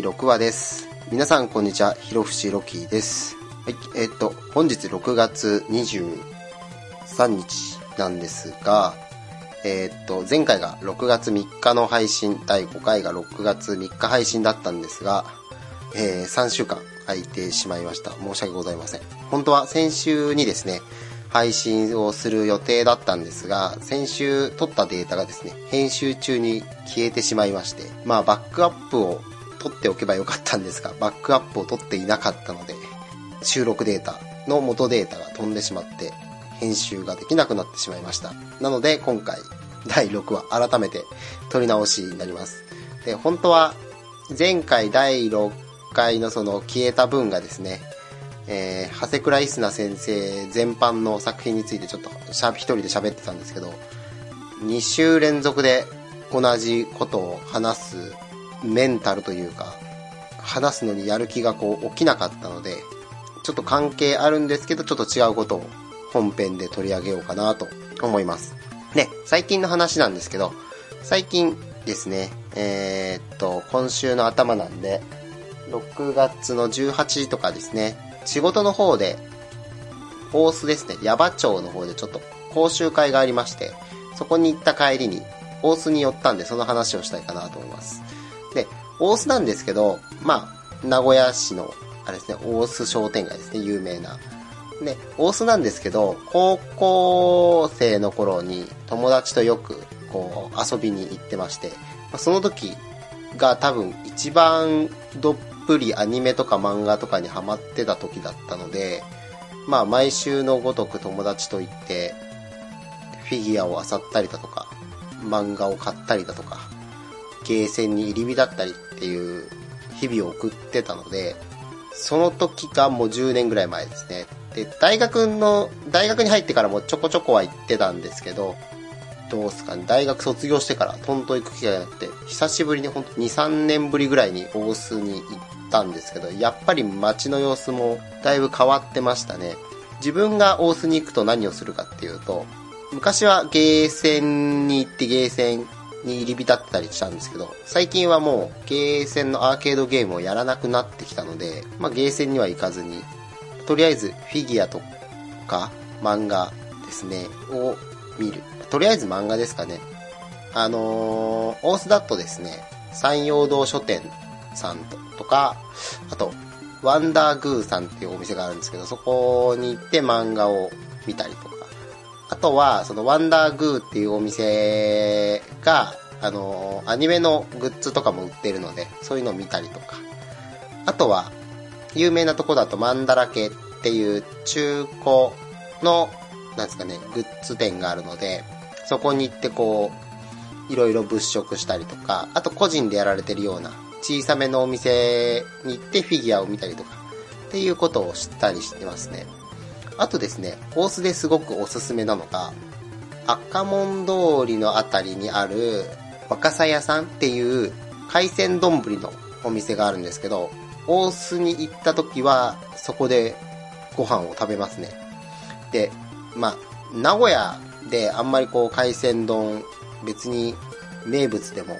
6話です。皆さんこんにちは、ひろふしロキです。はい、えーっと、本日6月23日なんですが、えーっと、前回が6月3日の配信、第5回が6月3日配信だったんですが、えー3週間空いてしまいました。申し訳ございません。本当は先週にですね、配信をする予定だったんですが、先週撮ったデータがですね、編集中に消えてしまいまして、まあバックアップを取っておけばよかったんですが、バックアップを取っていなかったので、収録データの元データが飛んでしまって、編集ができなくなってしまいました。なので今回、第6話改めて撮り直しになります。で、本当は前回第6回のその消えた分がですね、えー、長谷倉イスナ先生全般の作品についてちょっとしゃ一人で喋ってたんですけど、2週連続で同じことを話すメンタルというか、話すのにやる気がこう起きなかったので、ちょっと関係あるんですけど、ちょっと違うことを本編で取り上げようかなと思います。で、最近の話なんですけど、最近ですね、えーっと、今週の頭なんで、6月の18時とかですね、仕事の方で、大須ですね、矢場町の方でちょっと講習会がありまして、そこに行った帰りに、大須に寄ったんで、その話をしたいかなと思います。大須なんですけど、まあ、名古屋市の、あれですね、大須商店街ですね、有名な。で、大須なんですけど、高校生の頃に友達とよく、こう、遊びに行ってまして、まその時が多分一番どっぷりアニメとか漫画とかにハマってた時だったので、まあ毎週のごとく友達と行って、フィギュアを漁ったりだとか、漫画を買ったりだとか、ゲーセンに入り浸ったりっていう日々を送ってたので、その時がもう10年ぐらい前ですね。で、大学の、大学に入ってからもちょこちょこは行ってたんですけど、どうすかね、大学卒業してからトントン行く機会がなくて、久しぶりにほんと2、3年ぶりぐらいに大須に行ったんですけど、やっぱり街の様子もだいぶ変わってましたね。自分が大須に行くと何をするかっていうと、昔はゲーセンに行ってゲーセンに入り浸ってたりしたんですけど、最近はもうゲーセンのアーケードゲームをやらなくなってきたので、まあゲーセンには行かずに、とりあえずフィギュアとか漫画ですね、を見る。とりあえず漫画ですかね。あのー、大須だとですね、山陽堂書店さんととか、あと、ワンダーグーさんっていうお店があるんですけど、そこに行って漫画を見たりとか、とは、そのワンダーグーっていうお店が、あの、アニメのグッズとかも売ってるので、そういうのを見たりとか、あとは、有名なとこだとマンダラケっていう中古の、なんですかね、グッズ店があるので、そこに行ってこう、いろいろ物色したりとか、あと個人でやられてるような小さめのお店に行ってフィギュアを見たりとか、っていうことをしたりしてますね。あとですね、大須ですごくおすすめなのが、赤門通りのあたりにある若狭屋さんっていう海鮮丼のお店があるんですけど、大須に行った時はそこでご飯を食べますね。で、まあ、名古屋であんまりこう海鮮丼別に名物でも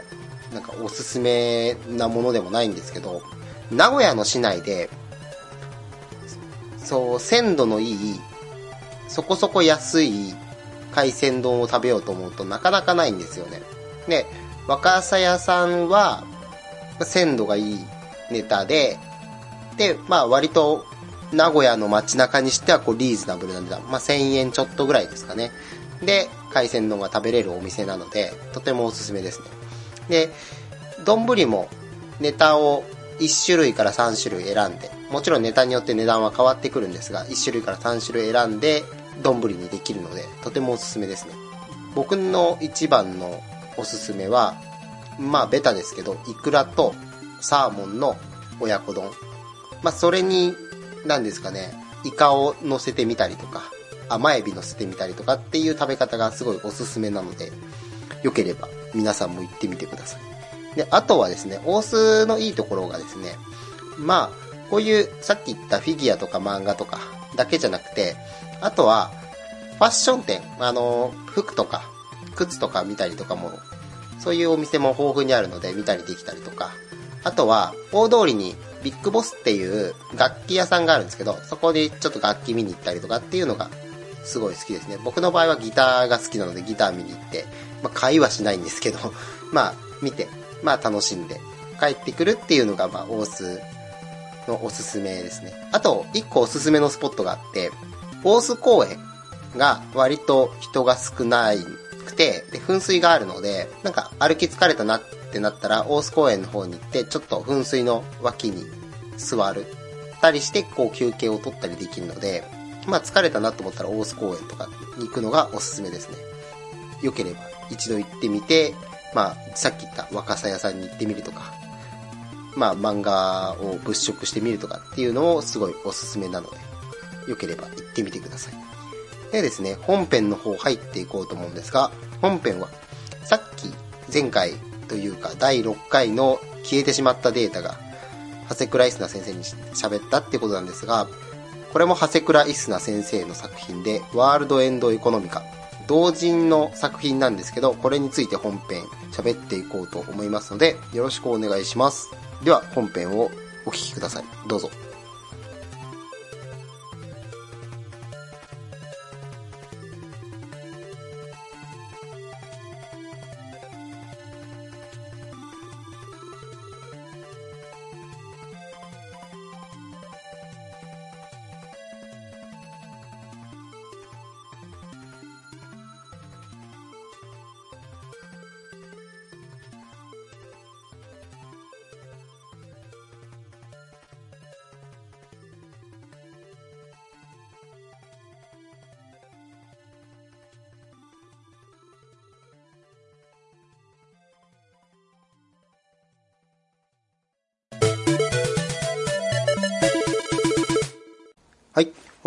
なんかおすすめなものでもないんですけど、名古屋の市内でそう、鮮度のいい、そこそこ安い海鮮丼を食べようと思うとなかなかないんですよね。で、若狭屋さんは、鮮度がいいネタで、で、まあ割と名古屋の街中にしてはこうリーズナブルな値段。まあ1000円ちょっとぐらいですかね。で、海鮮丼が食べれるお店なので、とてもおすすめですね。で、丼もネタを1種類から3種類選んで、もちろんネタによって値段は変わってくるんですが、1種類から3種類選んで、丼にできるので、とてもおすすめですね。僕の一番のおすすめは、まあベタですけど、イクラとサーモンの親子丼。まあそれに、何ですかね、イカを乗せてみたりとか、甘エビ乗せてみたりとかっていう食べ方がすごいおすすめなので、よければ皆さんも行ってみてください。で、あとはですね、大須のいいところがですね、まあ、こういうさっき言ったフィギュアとか漫画とかだけじゃなくて、あとは、ファッション店、あの、服とか、靴とか見たりとかも、そういうお店も豊富にあるので見たりできたりとか、あとは、大通りにビッグボスっていう楽器屋さんがあるんですけど、そこでちょっと楽器見に行ったりとかっていうのがすごい好きですね。僕の場合はギターが好きなのでギター見に行って、まあ買いはしないんですけど、まあ見て、まあ楽しんで帰ってくるっていうのが、まあ大須のおすすめですね。あと、一個おすすめのスポットがあって、大須公園が割と人が少なくて、で、噴水があるので、なんか歩き疲れたなってなったら、大須公園の方に行って、ちょっと噴水の脇に座るたりして、こう休憩を取ったりできるので、まあ疲れたなと思ったら大須公園とかに行くのがおすすめですね。良ければ一度行ってみて、まあさっき言った若さ屋さんに行ってみるとか、まあ漫画を物色してみるとかっていうのをすごいおすすめなので、良ければ行ってみてください。でですね、本編の方入っていこうと思うんですが、本編は、さっき前回というか第6回の消えてしまったデータが、長谷倉イスナ先生に喋ったってことなんですが、これも長谷倉イスナ先生の作品で、ワールドエンドエコノミカ。同人の作品なんですけど、これについて本編喋っていこうと思いますので、よろしくお願いします。では本編をお聴きください。どうぞ。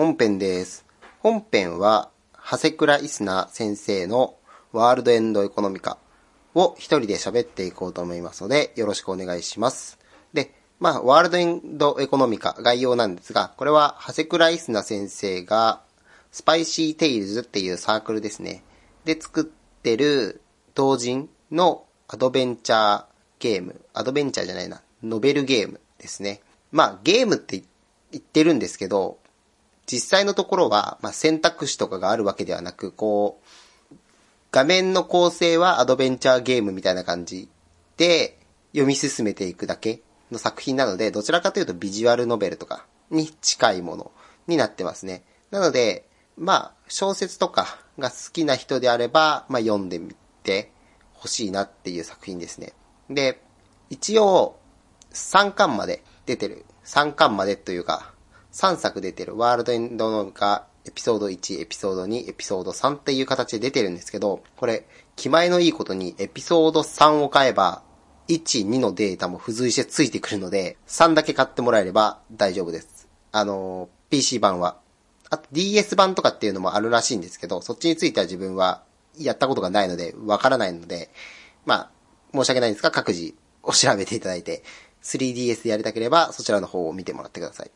本編です。本編は、長谷倉イスナ先生のワールドエンドエコノミカを一人で喋っていこうと思いますので、よろしくお願いします。で、まあ、ワールドエンドエコノミカ概要なんですが、これは長谷倉イスナ先生が、スパイシーテイルズっていうサークルですね。で作ってる同人のアドベンチャーゲーム。アドベンチャーじゃないな。ノベルゲームですね。まあ、ゲームって言ってるんですけど、実際のところは、まあ、選択肢とかがあるわけではなく、こう、画面の構成はアドベンチャーゲームみたいな感じで読み進めていくだけの作品なので、どちらかというとビジュアルノベルとかに近いものになってますね。なので、まあ、小説とかが好きな人であれば、まあ、読んでみてほしいなっていう作品ですね。で、一応、3巻まで出てる。3巻までというか、3作出てるワールドエンドのがエピソード1、エピソード2、エピソード3っていう形で出てるんですけど、これ、気前のいいことにエピソード3を買えば、1、2のデータも付随してついてくるので、3だけ買ってもらえれば大丈夫です。あの、PC 版は。あと DS 版とかっていうのもあるらしいんですけど、そっちについては自分はやったことがないので、わからないので、まあ、申し訳ないんですが、各自お調べていただいて、3DS でやりたければ、そちらの方を見てもらってください。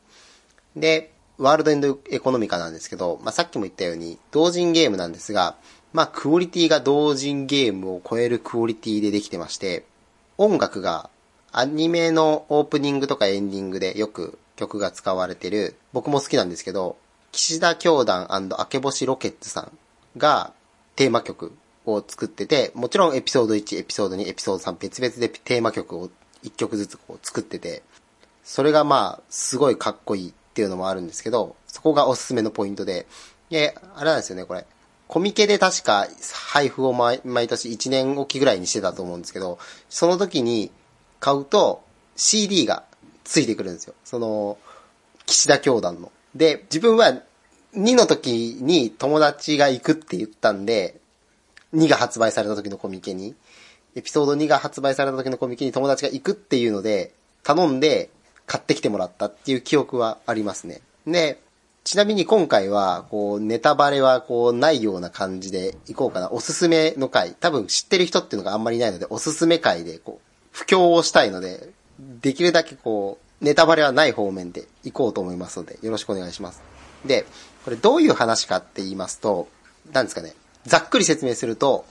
で、ワールドエンドエコノミカなんですけど、まあ、さっきも言ったように、同人ゲームなんですが、まあ、クオリティが同人ゲームを超えるクオリティでできてまして、音楽がアニメのオープニングとかエンディングでよく曲が使われてる、僕も好きなんですけど、岸田教団明け星ロケッツさんがテーマ曲を作ってて、もちろんエピソード1、エピソード2、エピソード3別々でテーマ曲を1曲ずつこう作ってて、それがまあ、すごいかっこいいっていうのもあるんですけど、そこがおすすめのポイントで、で、あれなんですよね、これ。コミケで確か配布を毎年1年おきぐらいにしてたと思うんですけど、その時に買うと CD がついてくるんですよ。その、岸田教団の。で、自分は2の時に友達が行くって言ったんで、2が発売された時のコミケに、エピソード2が発売された時のコミケに友達が行くっていうので、頼んで、買ってきてもらったっていう記憶はありますね。で、ちなみに今回は、こう、ネタバレはこう、ないような感じでいこうかな。おすすめの回。多分知ってる人っていうのがあんまりいないので、おすすめ回で、こう、布教をしたいので、できるだけこう、ネタバレはない方面でいこうと思いますので、よろしくお願いします。で、これどういう話かって言いますと、何ですかね。ざっくり説明すると、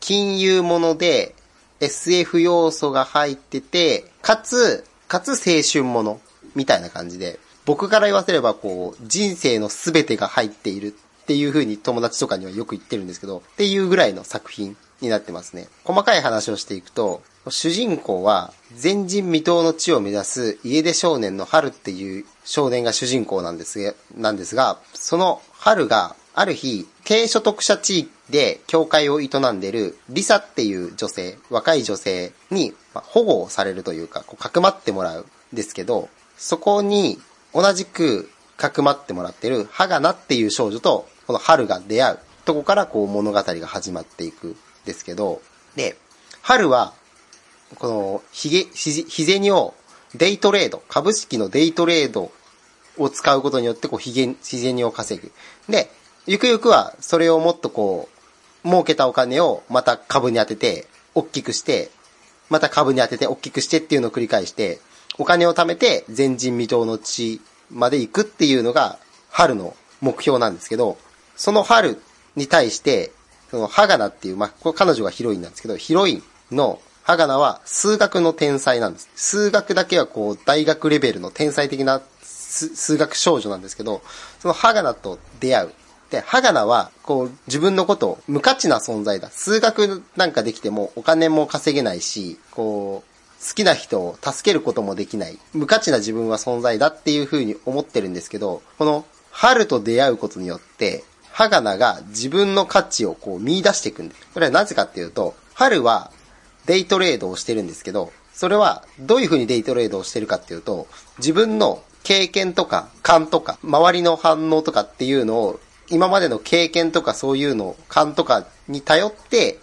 金融もので SF 要素が入ってて、かつ、かつ青春もの、みたいな感じで、僕から言わせればこう、人生の全てが入っているっていう風に友達とかにはよく言ってるんですけど、っていうぐらいの作品になってますね。細かい話をしていくと、主人公は前人未到の地を目指す家出少年の春っていう少年が主人公なんですが、なんですが、その春がある日、低所得者地域で教会を営んでるリサっていう女性、若い女性にま保護をされるというか、こうかくまってもらうんですけど、そこに同じくかくまってもらってるハガナっていう少女とこの春が出会うとこからこう物語が始まっていくんですけど、で、春はこのひげ、ひ銭をデイトレード、株式のデイトレードを使うことによってこうひげ、ひ銭を稼ぐ。で、ゆくゆくはそれをもっとこう、儲けたお金をまた株に当てて、大きくして、また株に当てて大きくしてっていうのを繰り返して、お金を貯めて前人未到の地まで行くっていうのが春の目標なんですけど、その春に対して、そのハガナっていう、まあ、これ彼女がヒロインなんですけど、ヒロインのハガナは数学の天才なんです。数学だけはこう大学レベルの天才的な数学少女なんですけど、そのハガナと出会う。で、ハガナは、こう、自分のことを無価値な存在だ。数学なんかできてもお金も稼げないし、こう、好きな人を助けることもできない。無価値な自分は存在だっていう風に思ってるんですけど、この、春と出会うことによって、ハガナが自分の価値をこう見出していくんです。これはなぜかっていうと、春はデイトレードをしてるんですけど、それはどういう風にデイトレードをしてるかっていうと、自分の経験とか勘とか、周りの反応とかっていうのを、今までの経験とかそういうの、勘とかに頼って、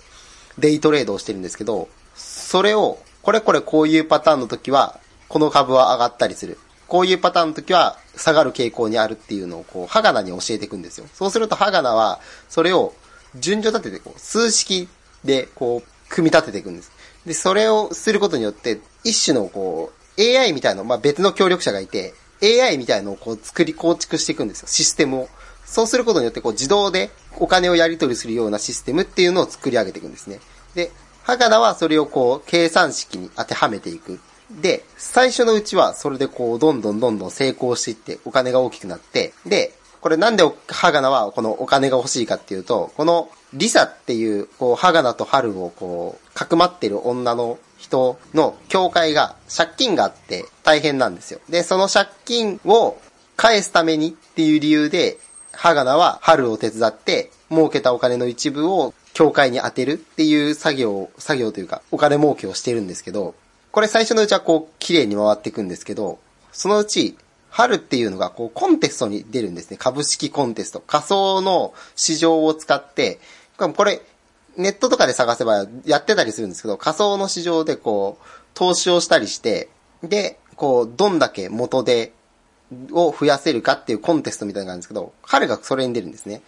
デイトレードをしてるんですけど、それを、これこれこういうパターンの時は、この株は上がったりする。こういうパターンの時は下がる傾向にあるっていうのをこう、ハガナに教えていくんですよ。そうするとハガナは、それを順序立ててこう、数式でこう、組み立てていくんです。で、それをすることによって、一種のこう、AI みたいな、まあ、別の協力者がいて、AI みたいのをこう作り、構築していくんですよ。システムを。そうすることによってこう自動でお金をやり取りするようなシステムっていうのを作り上げていくんですね。で、ハガナはそれをこう計算式に当てはめていく。で、最初のうちはそれでこうどんどんどんどん成功していってお金が大きくなって、で、これなんでハガナはこのお金が欲しいかっていうと、このリサっていう、こう、ハガナとハルをこう、かくまってる女の人の教会が借金があって大変なんですよ。で、その借金を返すためにっていう理由で、ハガナはハルを手伝って儲けたお金の一部を教会に当てるっていう作業、作業というかお金儲けをしてるんですけど、これ最初のうちはこう綺麗に回っていくんですけど、そのうち、春っていうのがこうコンテストに出るんですね。株式コンテスト。仮想の市場を使って、これ、ネットとかで探せばやってたりするんですけど、仮想の市場でこう、投資をしたりして、で、こう、どんだけ元で、を増やせるかっていうコンテストみたいな感じですけど、彼がそれに出るんですね。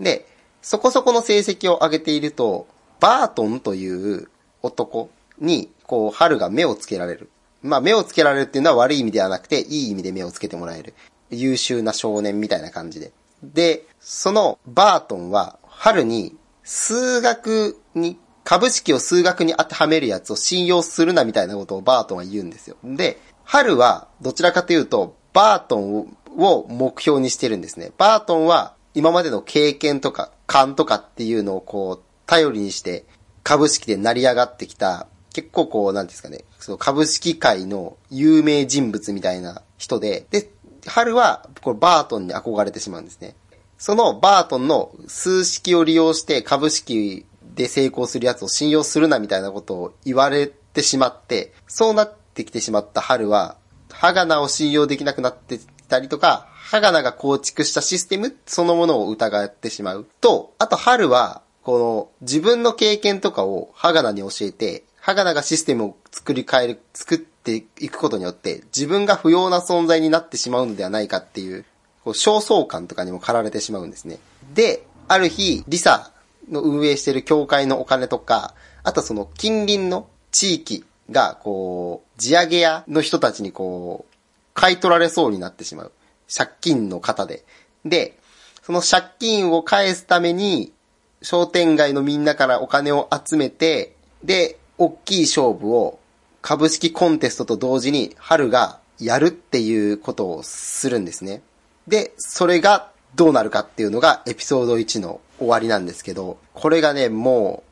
で、そこそこの成績を上げていると、バートンという男に、こう、春が目をつけられる。まあ、目をつけられるっていうのは悪い意味ではなくて、いい意味で目をつけてもらえる。優秀な少年みたいな感じで。で、そのバートンは、春に、数学に、株式を数学に当てはめるやつを信用するなみたいなことをバートンは言うんですよ。で、春は、どちらかというと、バートンを目標にしてるんですね。バートンは、今までの経験とか、勘とかっていうのをこう、頼りにして、株式で成り上がってきた結構こう、なんですかね、その株式界の有名人物みたいな人で、で、春は、これバートンに憧れてしまうんですね。そのバートンの数式を利用して株式で成功するやつを信用するなみたいなことを言われてしまって、そうなってきてしまった春は、ハガナを信用できなくなってたりとか、ハガナが構築したシステムそのものを疑ってしまうと、あと春は、この自分の経験とかをハガナに教えて、ハガナがシステムを作り変える、作っていくことによって、自分が不要な存在になってしまうのではないかっていう、こう、焦燥感とかにも駆られてしまうんですね。で、ある日、リサの運営している教会のお金とか、あとその近隣の地域が、こう、地上げ屋の人たちにこう、買い取られそうになってしまう。借金の方で。で、その借金を返すために、商店街のみんなからお金を集めて、で、大きい勝負を株式コンテストと同時に春がやるっていうことをするんですね。で、それがどうなるかっていうのがエピソード1の終わりなんですけど、これがね、も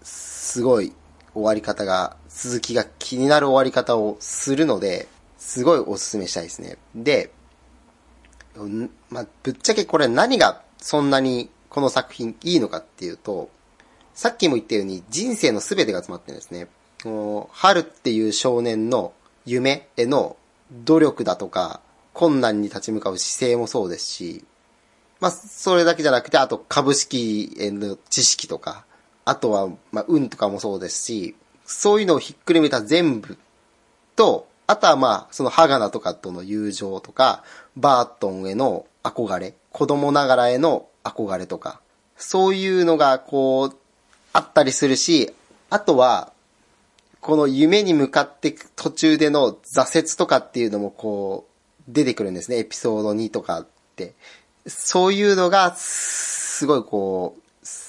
う、すごい終わり方が、続きが気になる終わり方をするので、すごいおすすめしたいですね。で、まあ、ぶっちゃけこれ何がそんなにこの作品いいのかっていうと、さっきも言ったように人生の全てが詰まってるんですね。春っていう少年の夢への努力だとか、困難に立ち向かう姿勢もそうですし、まあ、それだけじゃなくて、あと株式への知識とか、あとは、まあ、運とかもそうですし、そういうのをひっくるめた全部と、あとはまあ、そのハガナとかとの友情とか、バートンへの憧れ、子供ながらへの憧れとか、そういうのがこう、あったりするし、あとは、この夢に向かって途中での挫折とかっていうのもこう、出てくるんですね。エピソード2とかって。そういうのが、すごいこう、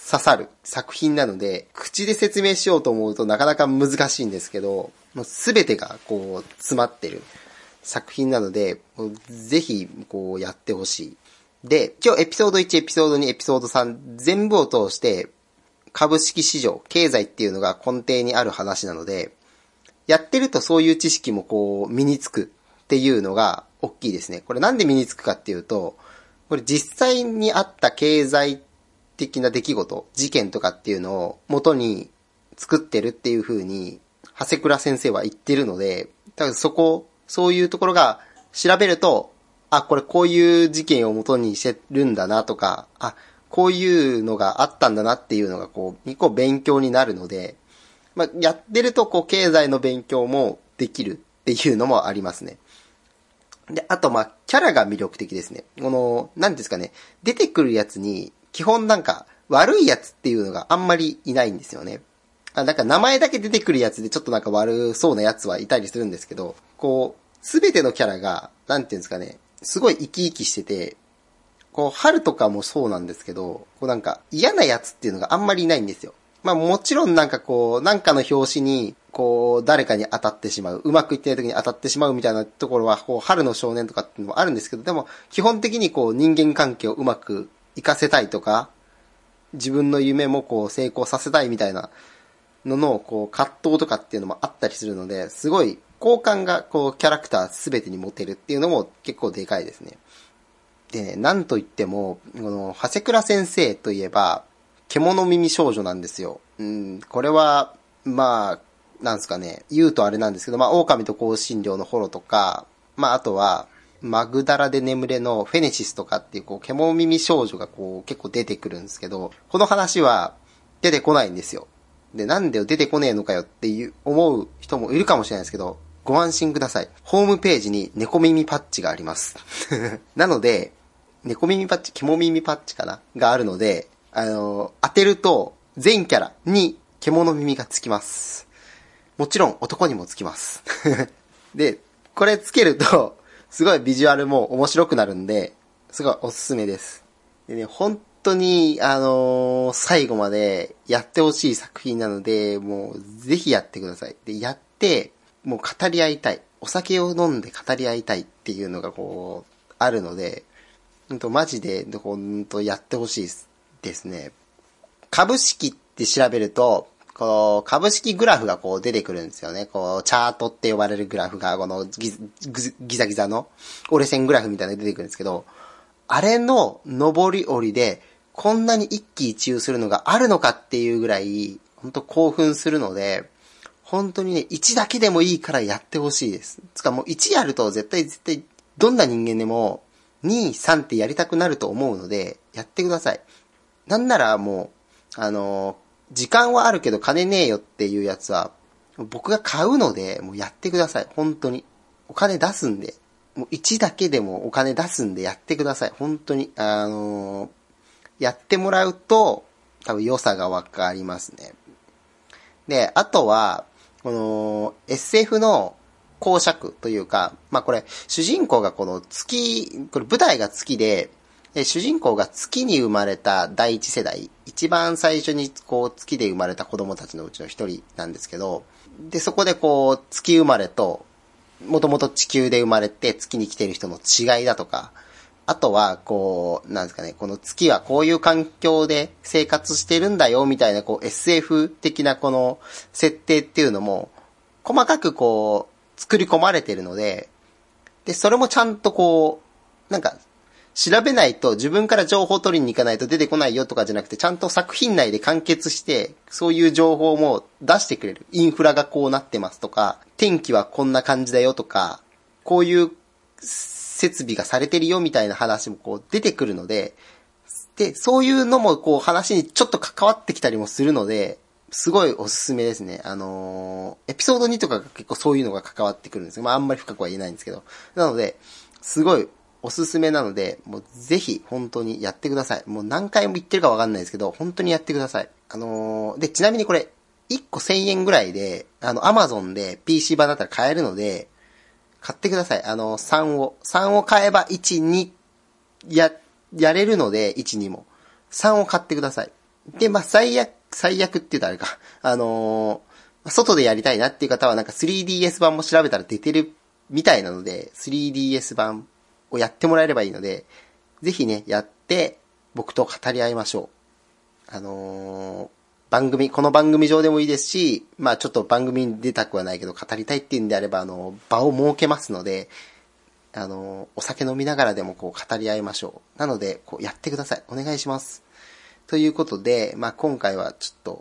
刺さる作品なので、口で説明しようと思うとなかなか難しいんですけど、もうすべてがこう、詰まってる作品なので、ぜひ、こう、やってほしい。で、今日エピソード1、エピソード2、エピソード3、全部を通して、株式市場、経済っていうのが根底にある話なので、やってるとそういう知識もこう、身につくっていうのが大きいですね。これなんで身につくかっていうと、これ実際にあった経済的な出来事、事件とかっていうのを元に作ってるっていう風に、長谷倉先生は言ってるので、多分そこ、そういうところが調べると、あ、これこういう事件を元にしてるんだなとか、あ、こういうのがあったんだなっていうのがこう、一個勉強になるので、まあ、やってるとこう、経済の勉強もできるっていうのもありますね。で、あと、まあ、キャラが魅力的ですね。この、なんですかね、出てくるやつに、基本なんか、悪いやつっていうのがあんまりいないんですよね。あ、なんか名前だけ出てくるやつでちょっとなんか悪そうなやつはいたりするんですけど、こう、すべてのキャラが、なんていうんですかね、すごい生き生きしてて、こう、春とかもそうなんですけど、こうなんか嫌なやつっていうのがあんまりいないんですよ。まあもちろんなんかこう、なんかの表紙に、こう、誰かに当たってしまう、うまくいってない時に当たってしまうみたいなところは、こう、春の少年とかっていうのもあるんですけど、でも、基本的にこう、人間関係をうまく活かせたいとか、自分の夢もこう、成功させたいみたいなのの、こう、葛藤とかっていうのもあったりするので、すごい、好感が、こう、キャラクターすべてに持てるっていうのも結構でかいですね。でね、なんといっても、この、長谷倉先生といえば、獣耳少女なんですよ。うん、これは、まあ、なんすかね、言うとあれなんですけど、まあ、狼と香辛料のホロとか、まあ、あとは、マグダラで眠れのフェネシスとかっていう、こう、獣耳少女がこう、結構出てくるんですけど、この話は出てこないんですよ。で、なんで出てこねえのかよっていう、思う人もいるかもしれないですけど、ご安心ください。ホームページに猫耳パッチがあります。なので、猫耳パッチ、獣耳パッチかな？があるので、あの、当てると、全キャラに獣耳がつきます。もちろん男にもつきます。で、これつけると、すごいビジュアルも面白くなるんで、すごいおすすめです。でね、本当に、あのー、最後までやってほしい作品なので、もうぜひやってください。で、やって、もう語り合いたい。お酒を飲んで語り合いたいっていうのがこう、あるので、ほんとマジで、ほんとやってほしいです。ですね、株式って調べると、こう、株式グラフがこう出てくるんですよね。こう、チャートって呼ばれるグラフが、このギギザギザの折れ線グラフみたいなのが出てくるんですけど、あれの上り下りで、こんなに一喜一憂するのがあるのかっていうぐらい、本当興奮するので、本当にね、1だけでもいいからやってほしいです。つかもう1やると絶対絶対、どんな人間でも、2、3ってやりたくなると思うので、やってください。なんならもう、あの、時間はあるけど金ねえよっていうやつは、僕が買うので、もうやってください。本当に。お金出すんで。もう1だけでもお金出すんでやってください。本当に。あのやってもらうと、多分良さがわかりますね。で、あとは、この、SF の公爵というか、まあこれ、主人公がこの月、これ舞台が月で、主人公が月に生まれた第一世代、一番最初にこう月で生まれた子供たちのうちの一人なんですけど、で、そこでこう月生まれと、もともと地球で生まれて月に来てる人の違いだとか、あとは、こう、なんですかね、この月はこういう環境で生活してるんだよ、みたいな、こう、SF 的なこの設定っていうのも、細かくこう、作り込まれてるので、で、それもちゃんとこう、なんか、調べないと自分から情報を取りに行かないと出てこないよとかじゃなくて、ちゃんと作品内で完結して、そういう情報も出してくれる。インフラがこうなってますとか、天気はこんな感じだよとか、こういう設備がされてるよみたいな話もこう出てくるので、で、そういうのもこう話にちょっと関わってきたりもするので、すごいおすすめですね。あのー、エピソード2とかが結構そういうのが関わってくるんですよまああんまり深くは言えないんですけど。なので、すごいおすすめなので、もうぜひ本当にやってください。もう何回も言ってるかわかんないですけど、本当にやってください。あのー、で、ちなみにこれ、1個1000円ぐらいで、あの、アマゾンで PC 版だったら買えるので、買ってください。あの、3を。3を買えば1、2、や、やれるので、1、2も。3を買ってください。で、まあ、最悪、最悪って言うとあれか。あのー、外でやりたいなっていう方はなんか 3DS 版も調べたら出てるみたいなので、3DS 版をやってもらえればいいので、ぜひね、やって、僕と語り合いましょう。あのー、番組、この番組上でもいいですし、まあちょっと番組に出たくはないけど語りたいっていうんであれば、あの、場を設けますので、あの、お酒飲みながらでもこう語り合いましょう。なので、こうやってください。お願いします。ということで、まあ今回はちょっと、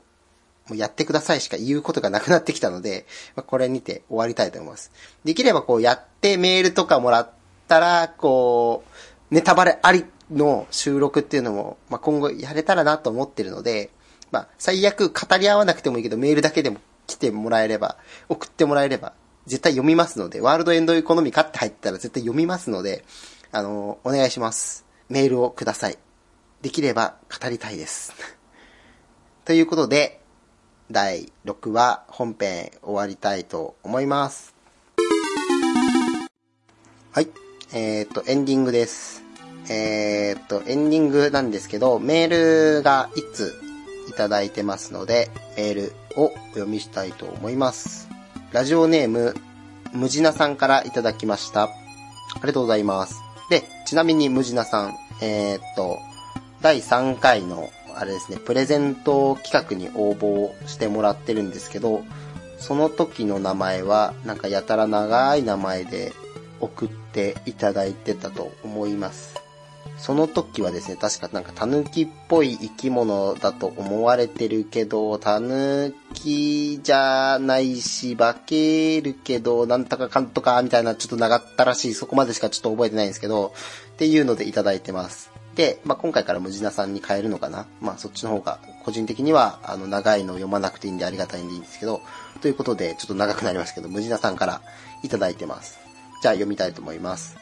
もうやってくださいしか言うことがなくなってきたので、まあ、これにて終わりたいと思います。できればこうやってメールとかもらったら、こう、ネタバレありの収録っていうのも、まあ、今後やれたらなと思ってるので、まあ、最悪語り合わなくてもいいけど、メールだけでも来てもらえれば、送ってもらえれば、絶対読みますので、ワールドエンドエコノミーかって入ったら絶対読みますので、あの、お願いします。メールをください。できれば語りたいです。ということで、第6話本編終わりたいと思います。はい。えっ、と、エンディングです。えっ、と、エンディングなんですけど、メールがいついただいてますので、メールをお読みしたいと思います。ラジオネーム、ムジナさんからいただきました。ありがとうございます。で、ちなみにムジナさん、えー、っと、第3回の、あれですね、プレゼント企画に応募してもらってるんですけど、その時の名前は、なんかやたら長い名前で送っていただいてたと思います。その時はですね、確かなんかタヌキっぽい生き物だと思われてるけど、タヌキじゃないし、化けるけど、なんとかかんとか、みたいなちょっと長ったらしい、そこまでしかちょっと覚えてないんですけど、っていうのでいただいてます。で、まあ、今回からムジナさんに変えるのかな。まあ、そっちの方が、個人的には、あの、長いの読まなくていいんでありがたいんでいいんですけど、ということで、ちょっと長くなりますけど、ムジナさんからいただいてます。じゃあ読みたいと思います。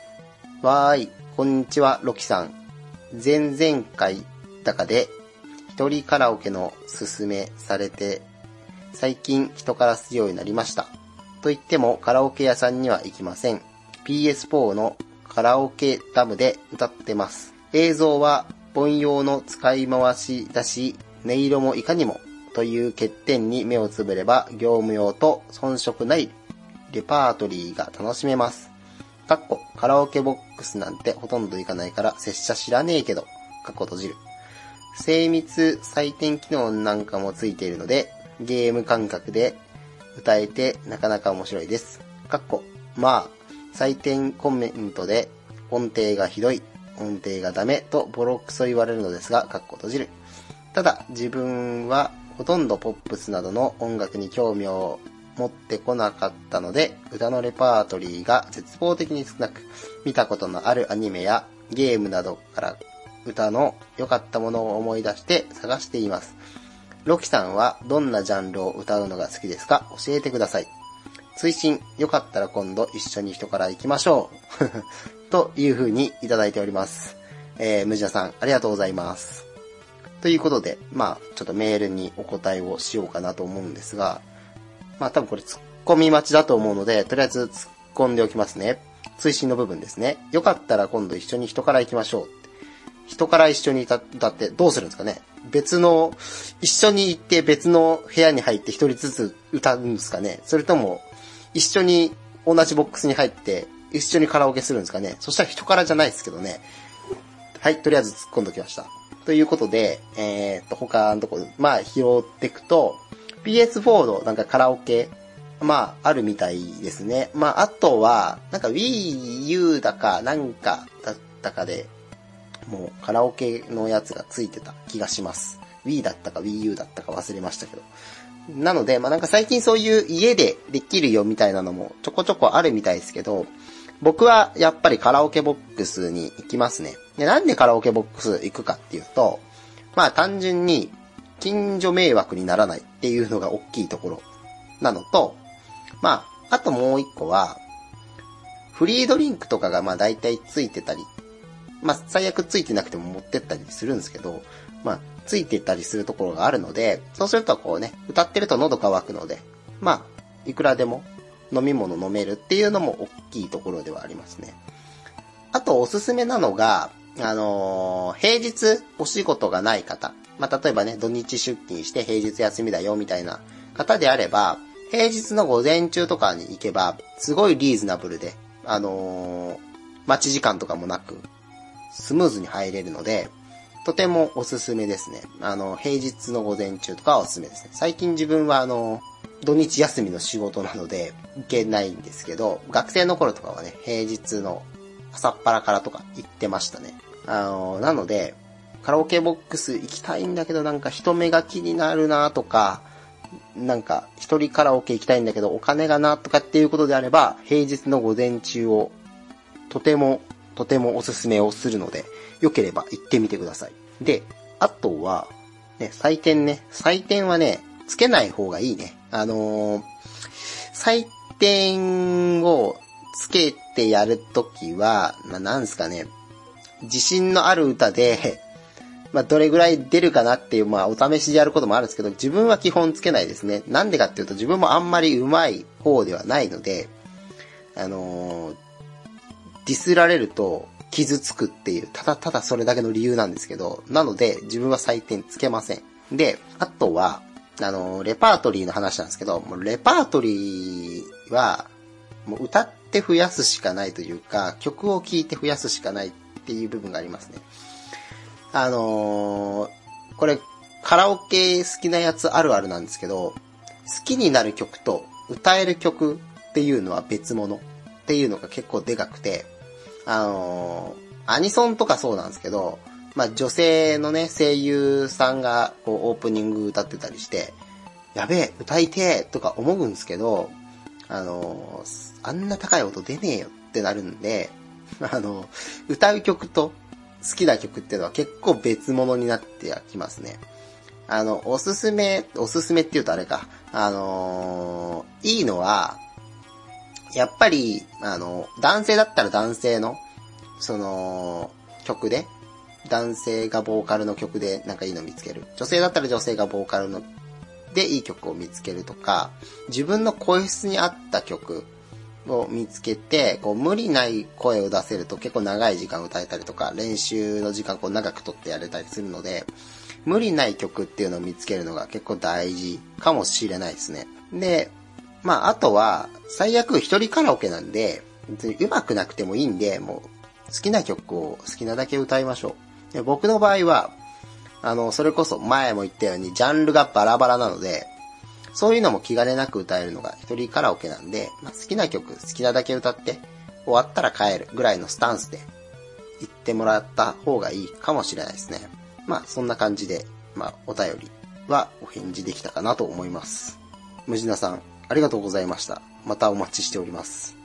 わーい。こんにちは、ロキさん。前々回だかで、一人カラオケの勧めされて、最近人からするようになりました。と言ってもカラオケ屋さんには行きません。PS4 のカラオケダムで歌ってます。映像は本用の使い回しだし、音色もいかにもという欠点に目をつぶれば業務用と遜色ないレパートリーが楽しめます。かっこ、カラオケボックスなんてほとんど行かないから拙者知らねえけど、かっこ閉じる。精密採点機能なんかもついているので、ゲーム感覚で歌えてなかなか面白いです。かっこ、まあ、採点コメントで音程がひどい、音程がダメとボロクソ言われるのですが、かっこ閉じる。ただ、自分はほとんどポップスなどの音楽に興味を持ってこなかったので、歌のレパートリーが絶望的に少なく、見たことのあるアニメやゲームなどから歌の良かったものを思い出して探しています。ロキさんはどんなジャンルを歌うのが好きですか？教えてください。追伸、よかったら今度一緒に人から行きましょう。という風にいただいております。えー、ムジナさん、ありがとうございます。ということで、まあ、ちょっとメールにお答えをしようかなと思うんですが、まあ多分これ突っ込み待ちだと思うので、とりあえず突っ込んでおきますね。追伸の部分ですね。よかったら今度一緒に人から行きましょう。人から一緒に歌ってどうするんですかね別の、一緒に行って別の部屋に入って一人ずつ歌うんですかねそれとも、一緒に同じボックスに入って一緒にカラオケするんですかねそしたら人からじゃないですけどね。はい、とりあえず突っ込んどきました。ということで、えー、っと、他のところ、まあ、拾っていくと、PS4 のなんかカラオケ、まあ、あるみたいですね。まあ、あとは、なんか Wii U だか、なんかだったかで、もうカラオケのやつがついてた気がします。Wii だったか Wii U だったか忘れましたけど。なので、まあ、なんか最近そういう家でできるよみたいなのもちょこちょこあるみたいですけど、僕はやっぱりカラオケボックスに行きますね。で、なんでカラオケボックス行くかっていうと、まあ単純に近所迷惑にならないっていうのが大きいところなのと、まあ、あともう一個は、フリードリンクとかがまあ大体ついてたり、まあ最悪ついてなくても持ってったりするんですけど、まあついてたりするところがあるので、そうするとこうね、歌ってると喉乾くので、まあ、いくらでも飲み物飲めるっていうのも大きいところではありますね。あとおすすめなのが、あのー、平日お仕事がない方。まあ、例えばね、土日出勤して平日休みだよみたいな方であれば、平日の午前中とかに行けば、すごいリーズナブルで、あのー、待ち時間とかもなく、スムーズに入れるので、とてもおすすめですね。あの、平日の午前中とかはおすすめですね。最近自分はあの、土日休みの仕事なので、行けないんですけど、学生の頃とかはね、平日の朝っぱらからとか行ってましたね。あの、なので、カラオケボックス行きたいんだけどなんか人目が気になるなとか、なんか一人カラオケ行きたいんだけどお金がなとかっていうことであれば、平日の午前中をとても、とてもおすすめをするので、良ければ行ってみてください。で、あとは、ね、採点ね、採点はね、つけない方がいいね。あのー、採点をつけてやるときは、まあ、なんすかね、自信のある歌で、まあ、どれぐらい出るかなっていう、まあ、お試しでやることもあるんですけど、自分は基本つけないですね。なんでかっていうと、自分もあんまり上手い方ではないので、あのー、ディスられると傷つくっていう、ただただそれだけの理由なんですけど、なので、自分は採点つけません。で、あとは、あの、レパートリーの話なんですけど、もうレパートリーは、もう歌って増やすしかないというか、曲を聴いて増やすしかないっていう部分がありますね。あのー、これ、カラオケ好きなやつあるあるなんですけど、好きになる曲と歌える曲っていうのは別物っていうのが結構でかくて、あのー、アニソンとかそうなんですけど、まあ、女性のね、声優さんが、こう、オープニング歌ってたりして、やべえ、歌いてーとか思うんですけど、あのー、あんな高い音出ねえよってなるんで、あのー、歌う曲と好きな曲っていうのは結構別物になってきますね。あの、おすすめ、おすすめって言うとあれか、あのー、いいのは、やっぱり、あの、男性だったら男性の、その、曲で、男性がボーカルの曲でなんかいいの見つける。女性だったら女性がボーカルのでいい曲を見つけるとか、自分の声質に合った曲を見つけて、こう無理ない声を出せると結構長い時間歌えたりとか、練習の時間こう長くとってやれたりするので、無理ない曲っていうのを見つけるのが結構大事かもしれないですね。で、まああとは、最悪一人カラオケなんで、別に上手くなくてもいいんで、もう好きな曲を好きなだけ歌いましょう。で僕の場合は、あの、それこそ前も言ったようにジャンルがバラバラなので、そういうのも気兼ねなく歌えるのが一人カラオケなんで、まあ、好きな曲好きなだけ歌って終わったら帰るぐらいのスタンスで言ってもらった方がいいかもしれないですね。まあそんな感じで、まあお便りはお返事できたかなと思います。ムジナさん、ありがとうございました。またお待ちしております。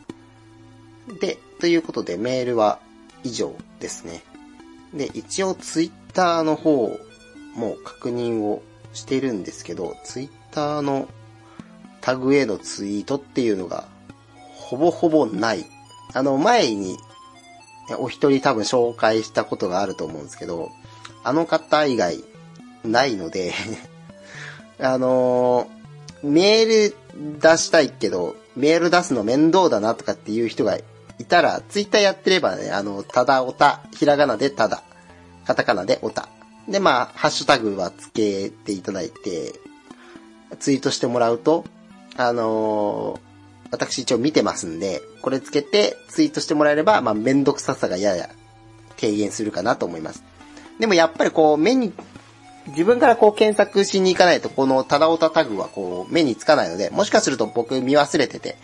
で、ということでメールは以上ですね。で、一応ツイッターの方も確認をしてるんですけど、ツイッターのタグへのツイートっていうのがほぼほぼない。あの前にお一人多分紹介したことがあると思うんですけど、あの方以外ないので あのー、メール出したいけど、メール出すの面倒だなとかっていう人がいたら、ツイッターやってればね、あの、ただおた、ひらがなでただ、カタカナでオタ。で、まあ、ハッシュタグはつけていただいて、ツイートしてもらうと、あのー私一応見てますんで、これつけてツイートしてもらえれば、まあ、めんどくささがやや軽減するかなと思います。でもやっぱりこう、目に、自分からこう検索しに行かないと、このただおたタグはこう、目につかないので、もしかすると僕見忘れてて、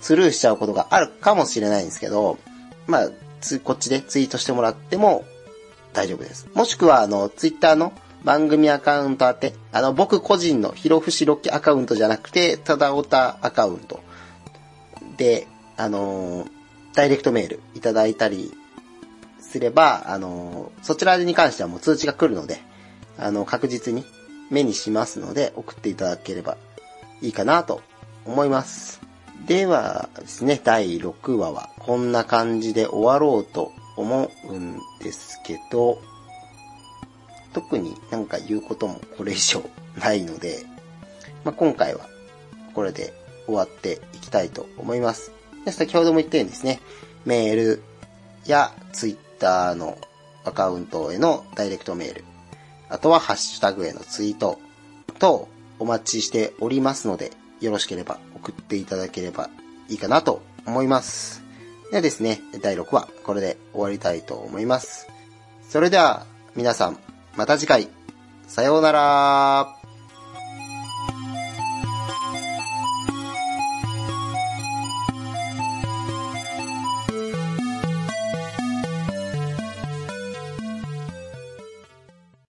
スルーしちゃうことがあるかもしれないんですけど、まあ、つ、こっちでツイートしてもらっても大丈夫です。もしくは、あの、ツイッターの番組アカウント宛て、あの、僕個人のひろふしろきアカウントじゃなくて、ただおたアカウントで、あの、ダイレクトメールいただいたりすれば、あの、そちらに関してはもう通知が来るので、あの、確実に目にしますので、送っていただければいいかなと思います。ではですね、第6話はこんな感じで終わろうと思うんですけど、特になんか言うこともこれ以上ないので、まあ、今回はこれで終わっていきたいと思います。で先ほども言ったようにですね、メールやツイッターのアカウントへのダイレクトメール、あとはハッシュタグへのツイートとお待ちしておりますので、よろしければ送っていただければいいかなと思います。ではですね、第6話、これで終わりたいと思います。それでは、皆さん、また次回、さようなら。